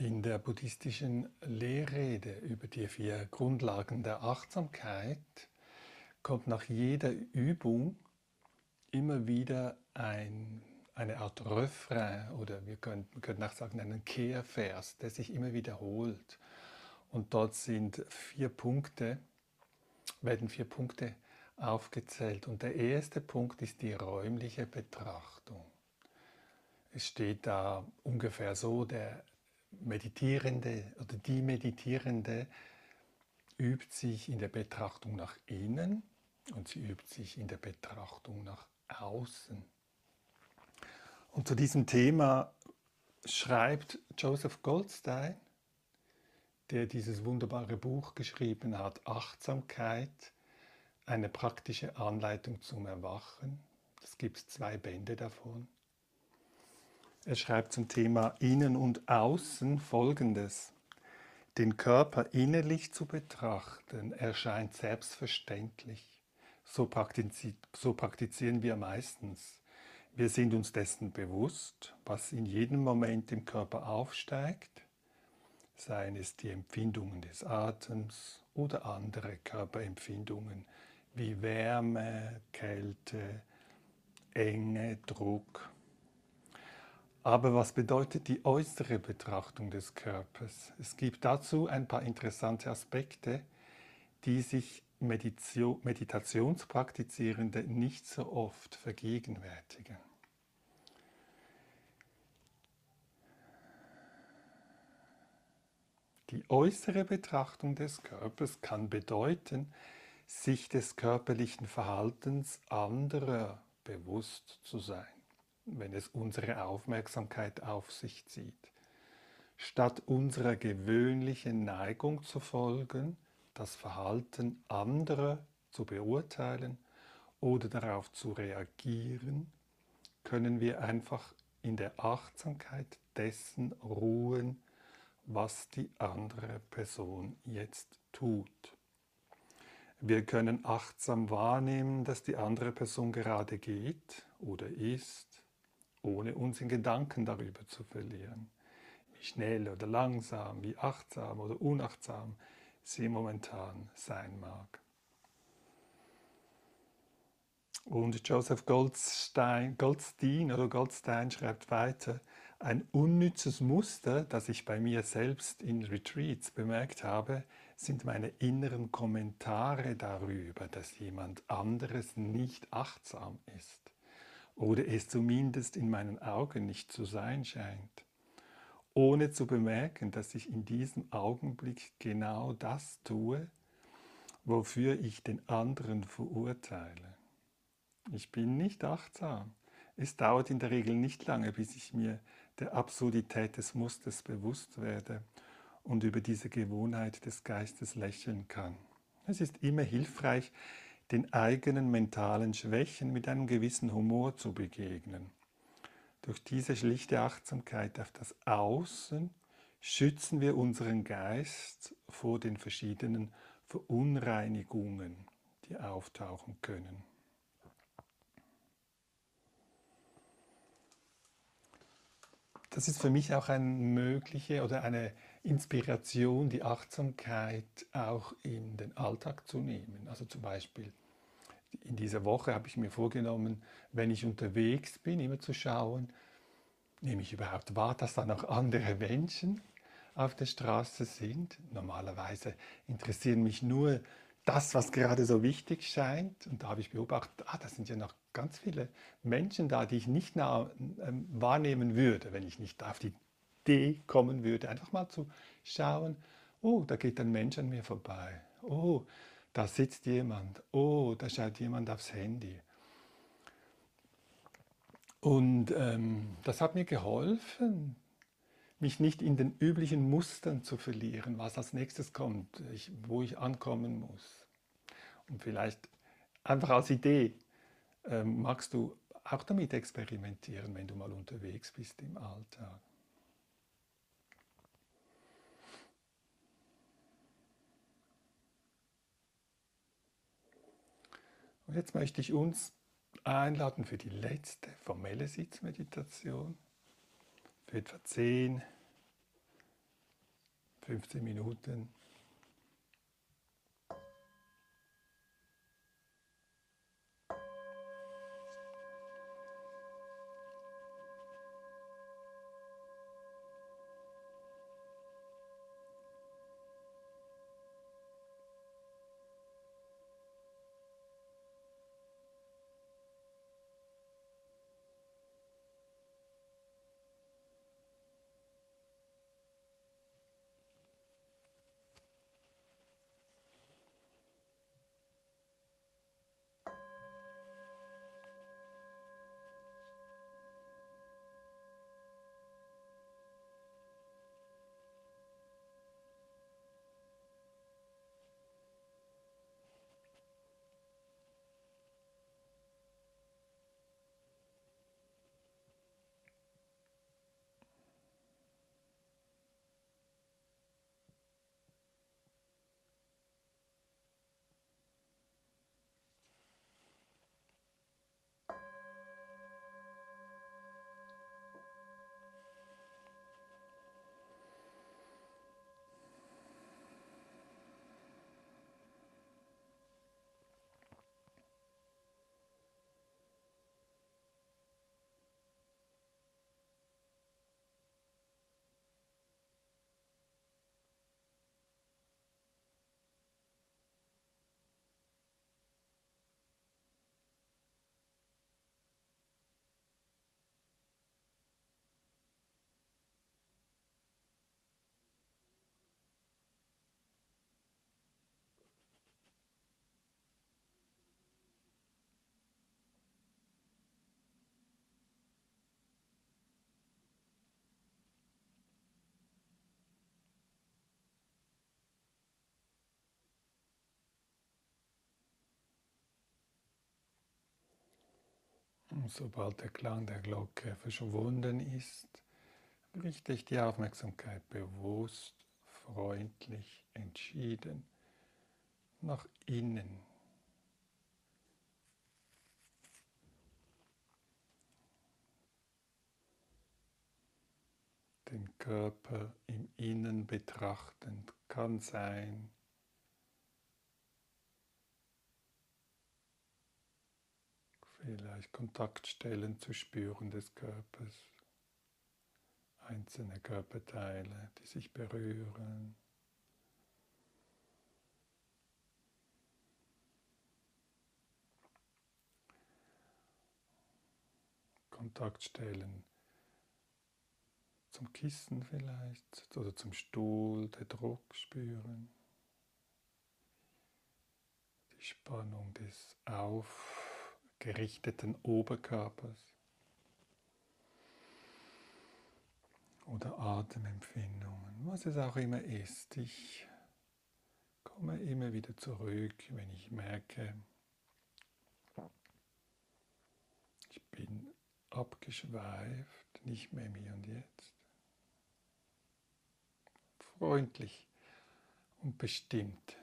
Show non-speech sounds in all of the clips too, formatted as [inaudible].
In der buddhistischen Lehrrede über die vier Grundlagen der Achtsamkeit kommt nach jeder Übung immer wieder ein, eine Art Refrain oder wir können, wir können auch sagen einen Kehrvers, der sich immer wiederholt. Und dort sind vier Punkte, werden vier Punkte aufgezählt. Und der erste Punkt ist die räumliche Betrachtung. Es steht da ungefähr so, der Meditierende oder die Meditierende übt sich in der Betrachtung nach innen und sie übt sich in der Betrachtung nach außen. Und zu diesem Thema schreibt Joseph Goldstein, der dieses wunderbare Buch geschrieben hat, Achtsamkeit, eine praktische Anleitung zum Erwachen. Es gibt zwei Bände davon. Er schreibt zum Thema Innen und Außen folgendes. Den Körper innerlich zu betrachten erscheint selbstverständlich. So, praktizi so praktizieren wir meistens. Wir sind uns dessen bewusst, was in jedem Moment im Körper aufsteigt, seien es die Empfindungen des Atems oder andere Körperempfindungen wie Wärme, Kälte, Enge, Druck aber was bedeutet die äußere Betrachtung des Körpers? Es gibt dazu ein paar interessante Aspekte, die sich Meditationspraktizierende nicht so oft vergegenwärtigen. Die äußere Betrachtung des Körpers kann bedeuten, sich des körperlichen Verhaltens anderer bewusst zu sein wenn es unsere Aufmerksamkeit auf sich zieht. Statt unserer gewöhnlichen Neigung zu folgen, das Verhalten anderer zu beurteilen oder darauf zu reagieren, können wir einfach in der Achtsamkeit dessen ruhen, was die andere Person jetzt tut. Wir können achtsam wahrnehmen, dass die andere Person gerade geht oder ist ohne uns in Gedanken darüber zu verlieren. Wie schnell oder langsam, wie achtsam oder unachtsam sie momentan sein mag. Und Joseph Goldstein, Goldstein oder Goldstein schreibt weiter, ein unnützes Muster, das ich bei mir selbst in Retreats bemerkt habe, sind meine inneren Kommentare darüber, dass jemand anderes nicht achtsam ist oder es zumindest in meinen Augen nicht zu sein scheint, ohne zu bemerken, dass ich in diesem Augenblick genau das tue, wofür ich den anderen verurteile. Ich bin nicht achtsam. Es dauert in der Regel nicht lange, bis ich mir der Absurdität des Musters bewusst werde und über diese Gewohnheit des Geistes lächeln kann. Es ist immer hilfreich, den eigenen mentalen Schwächen mit einem gewissen Humor zu begegnen. Durch diese schlichte Achtsamkeit auf das Außen schützen wir unseren Geist vor den verschiedenen Verunreinigungen, die auftauchen können. Das ist für mich auch eine mögliche oder eine Inspiration, die Achtsamkeit auch in den Alltag zu nehmen. Also zum Beispiel in dieser Woche habe ich mir vorgenommen, wenn ich unterwegs bin, immer zu schauen, nehme ich überhaupt wahr, dass da noch andere Menschen auf der Straße sind. Normalerweise interessieren mich nur das, was gerade so wichtig scheint. Und da habe ich beobachtet, ah, da sind ja noch ganz viele Menschen da, die ich nicht ähm, wahrnehmen würde, wenn ich nicht auf die Idee kommen würde, einfach mal zu schauen, oh, da geht ein Mensch an mir vorbei. Oh, da sitzt jemand. Oh, da schaut jemand aufs Handy. Und ähm, das hat mir geholfen, mich nicht in den üblichen Mustern zu verlieren, was als nächstes kommt, ich, wo ich ankommen muss. Und vielleicht einfach als Idee ähm, magst du auch damit experimentieren, wenn du mal unterwegs bist im Alltag. Und jetzt möchte ich uns einladen für die letzte formelle Sitzmeditation für etwa 10 15 Minuten. Sobald der Klang der Glocke verschwunden ist, richte ich die Aufmerksamkeit bewusst, freundlich, entschieden nach innen. Den Körper im Innen betrachtend kann sein, vielleicht Kontaktstellen zu spüren des Körpers, einzelne Körperteile, die sich berühren. Kontaktstellen zum Kissen vielleicht oder zum Stuhl, der Druck spüren, die Spannung des Auf gerichteten Oberkörpers oder Atemempfindungen, was es auch immer ist. Ich komme immer wieder zurück, wenn ich merke, ich bin abgeschweift, nicht mehr im Hier und Jetzt. Freundlich und bestimmt.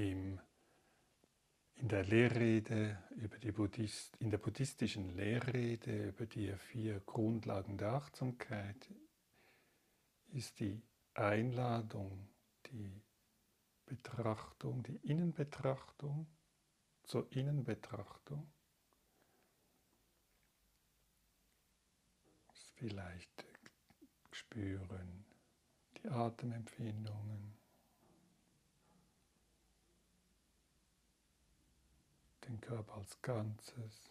Im, in der Lehrrede über die Buddhist, in der buddhistischen Lehrrede über die vier Grundlagen der Achtsamkeit ist die Einladung, die Betrachtung, die Innenbetrachtung zur Innenbetrachtung. Vielleicht spüren die Atemempfindungen, den Körper als Ganzes.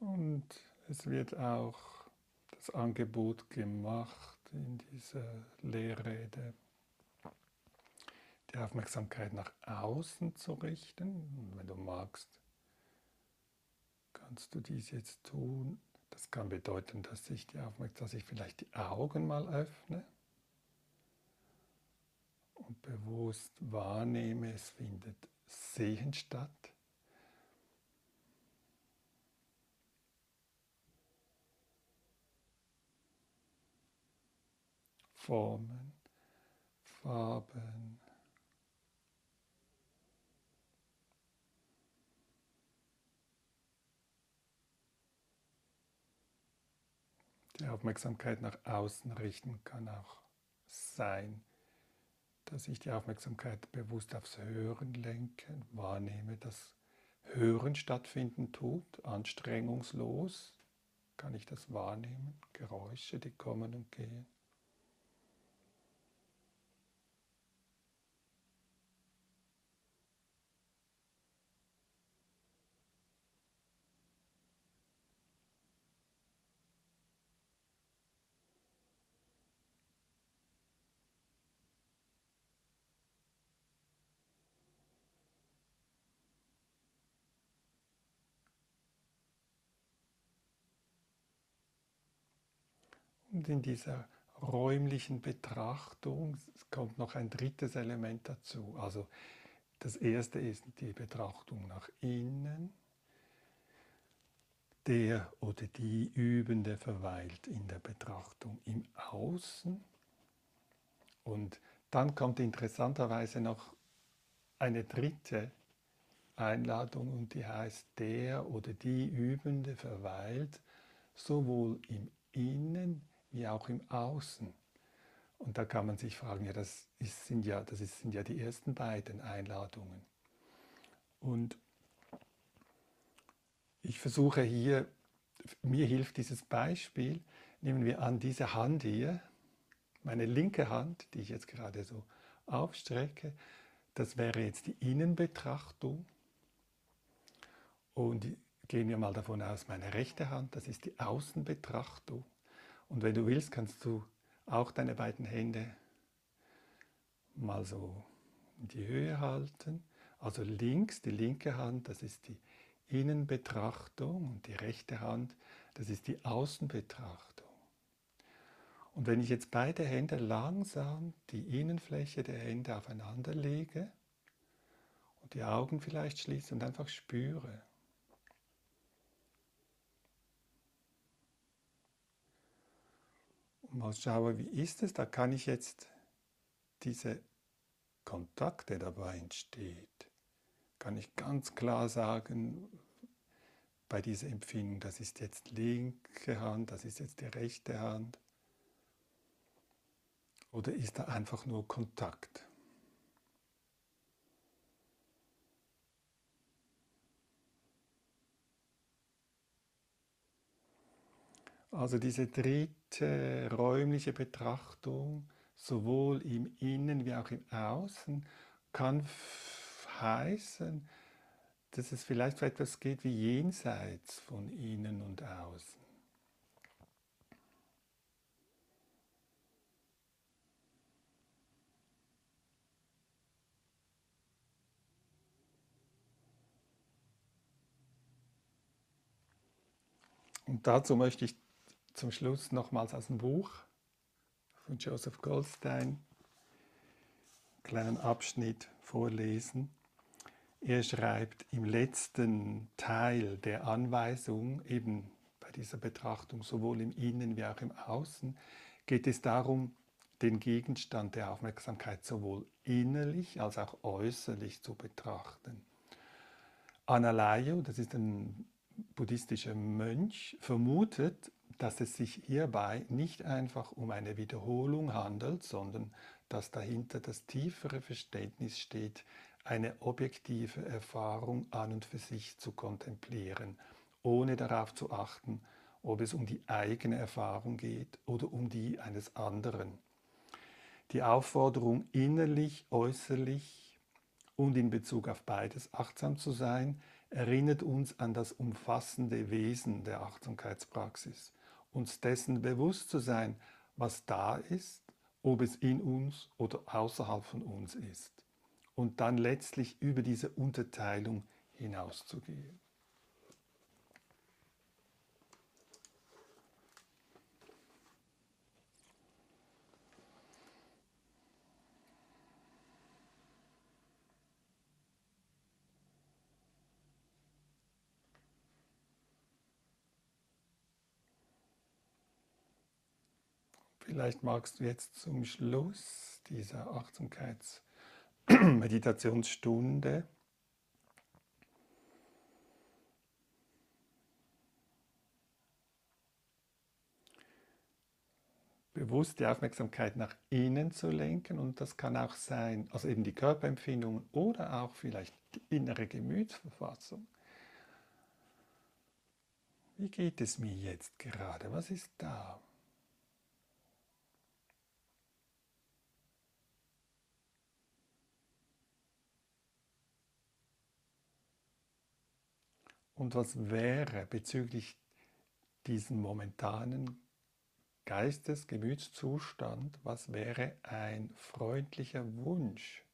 Und es wird auch das Angebot gemacht in dieser Lehrrede, die Aufmerksamkeit nach außen zu richten. Und wenn du magst, kannst du dies jetzt tun. Das kann bedeuten, dass ich, die dass ich vielleicht die Augen mal öffne und bewusst wahrnehme, es findet Sehen statt. Formen, Farben. Die Aufmerksamkeit nach außen richten kann auch sein, dass ich die Aufmerksamkeit bewusst aufs Hören lenke, wahrnehme, dass Hören stattfinden tut, anstrengungslos, kann ich das wahrnehmen, Geräusche, die kommen und gehen. In dieser räumlichen Betrachtung kommt noch ein drittes Element dazu. Also das erste ist die Betrachtung nach innen. Der oder die Übende verweilt in der Betrachtung im Außen. Und dann kommt interessanterweise noch eine dritte Einladung und die heißt, der oder die Übende verweilt sowohl im Innen wie auch im Außen. Und da kann man sich fragen, ja, das, ist, sind, ja, das ist, sind ja die ersten beiden Einladungen. Und ich versuche hier, mir hilft dieses Beispiel, nehmen wir an, diese Hand hier, meine linke Hand, die ich jetzt gerade so aufstrecke, das wäre jetzt die Innenbetrachtung. Und gehen wir mal davon aus, meine rechte Hand, das ist die Außenbetrachtung. Und wenn du willst, kannst du auch deine beiden Hände mal so in die Höhe halten. Also links, die linke Hand, das ist die Innenbetrachtung und die rechte Hand, das ist die Außenbetrachtung. Und wenn ich jetzt beide Hände langsam die Innenfläche der Hände aufeinander lege und die Augen vielleicht schließe und einfach spüre, mal schaue, wie ist es, da kann ich jetzt diese Kontakte dabei entsteht, kann ich ganz klar sagen, bei dieser Empfindung, das ist jetzt linke Hand, das ist jetzt die rechte Hand. Oder ist da einfach nur Kontakt? Also diese dritte räumliche Betrachtung, sowohl im Innen wie auch im Außen, kann heißen, dass es vielleicht etwas geht wie jenseits von Innen und Außen. Und dazu möchte ich zum Schluss nochmals aus dem Buch von Joseph Goldstein kleinen Abschnitt vorlesen. Er schreibt im letzten Teil der Anweisung, eben bei dieser Betrachtung sowohl im Innen wie auch im Außen, geht es darum, den Gegenstand der Aufmerksamkeit sowohl innerlich als auch äußerlich zu betrachten. Analayo, das ist ein buddhistischer Mönch, vermutet, dass es sich hierbei nicht einfach um eine Wiederholung handelt, sondern dass dahinter das tiefere Verständnis steht, eine objektive Erfahrung an und für sich zu kontemplieren, ohne darauf zu achten, ob es um die eigene Erfahrung geht oder um die eines anderen. Die Aufforderung, innerlich, äußerlich und in Bezug auf beides achtsam zu sein, erinnert uns an das umfassende Wesen der Achtsamkeitspraxis, uns dessen bewusst zu sein, was da ist, ob es in uns oder außerhalb von uns ist, und dann letztlich über diese Unterteilung hinauszugehen. Vielleicht magst du jetzt zum Schluss dieser Achtsamkeitsmeditationsstunde bewusst die Aufmerksamkeit nach innen zu lenken und das kann auch sein, also eben die Körperempfindungen oder auch vielleicht die innere Gemütsverfassung. Wie geht es mir jetzt gerade? Was ist da? Und was wäre bezüglich diesen momentanen Geistes, Gemütszustand, was wäre ein freundlicher Wunsch?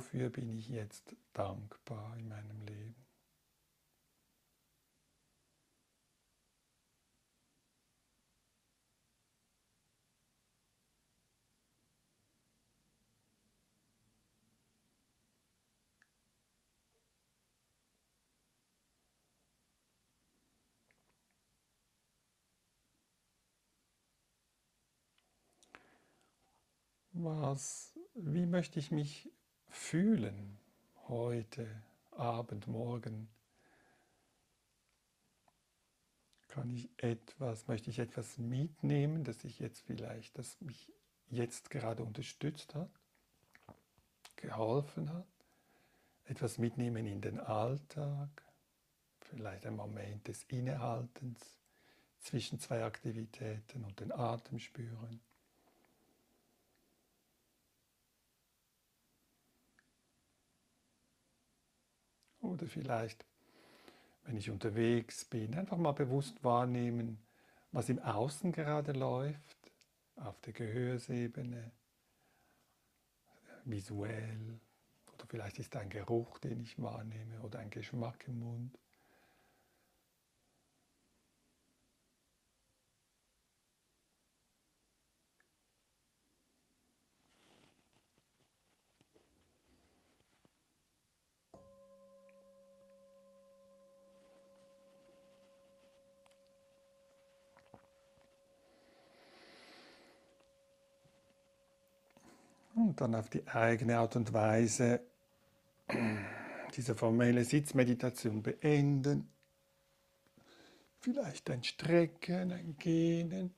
Wofür bin ich jetzt dankbar in meinem Leben? Was, wie möchte ich mich fühlen heute, Abend, morgen? Kann ich etwas, möchte ich etwas mitnehmen, das ich jetzt vielleicht, das mich jetzt gerade unterstützt hat, geholfen hat? Etwas mitnehmen in den Alltag, vielleicht ein Moment des Innehaltens zwischen zwei Aktivitäten und den Atem spüren. Oder vielleicht, wenn ich unterwegs bin, einfach mal bewusst wahrnehmen, was im Außen gerade läuft, auf der Gehörsebene, visuell. Oder vielleicht ist ein Geruch, den ich wahrnehme, oder ein Geschmack im Mund. Und dann auf die eigene Art und Weise [clears throat] diese formelle Sitzmeditation beenden. Vielleicht ein Strecken, ein Gehen,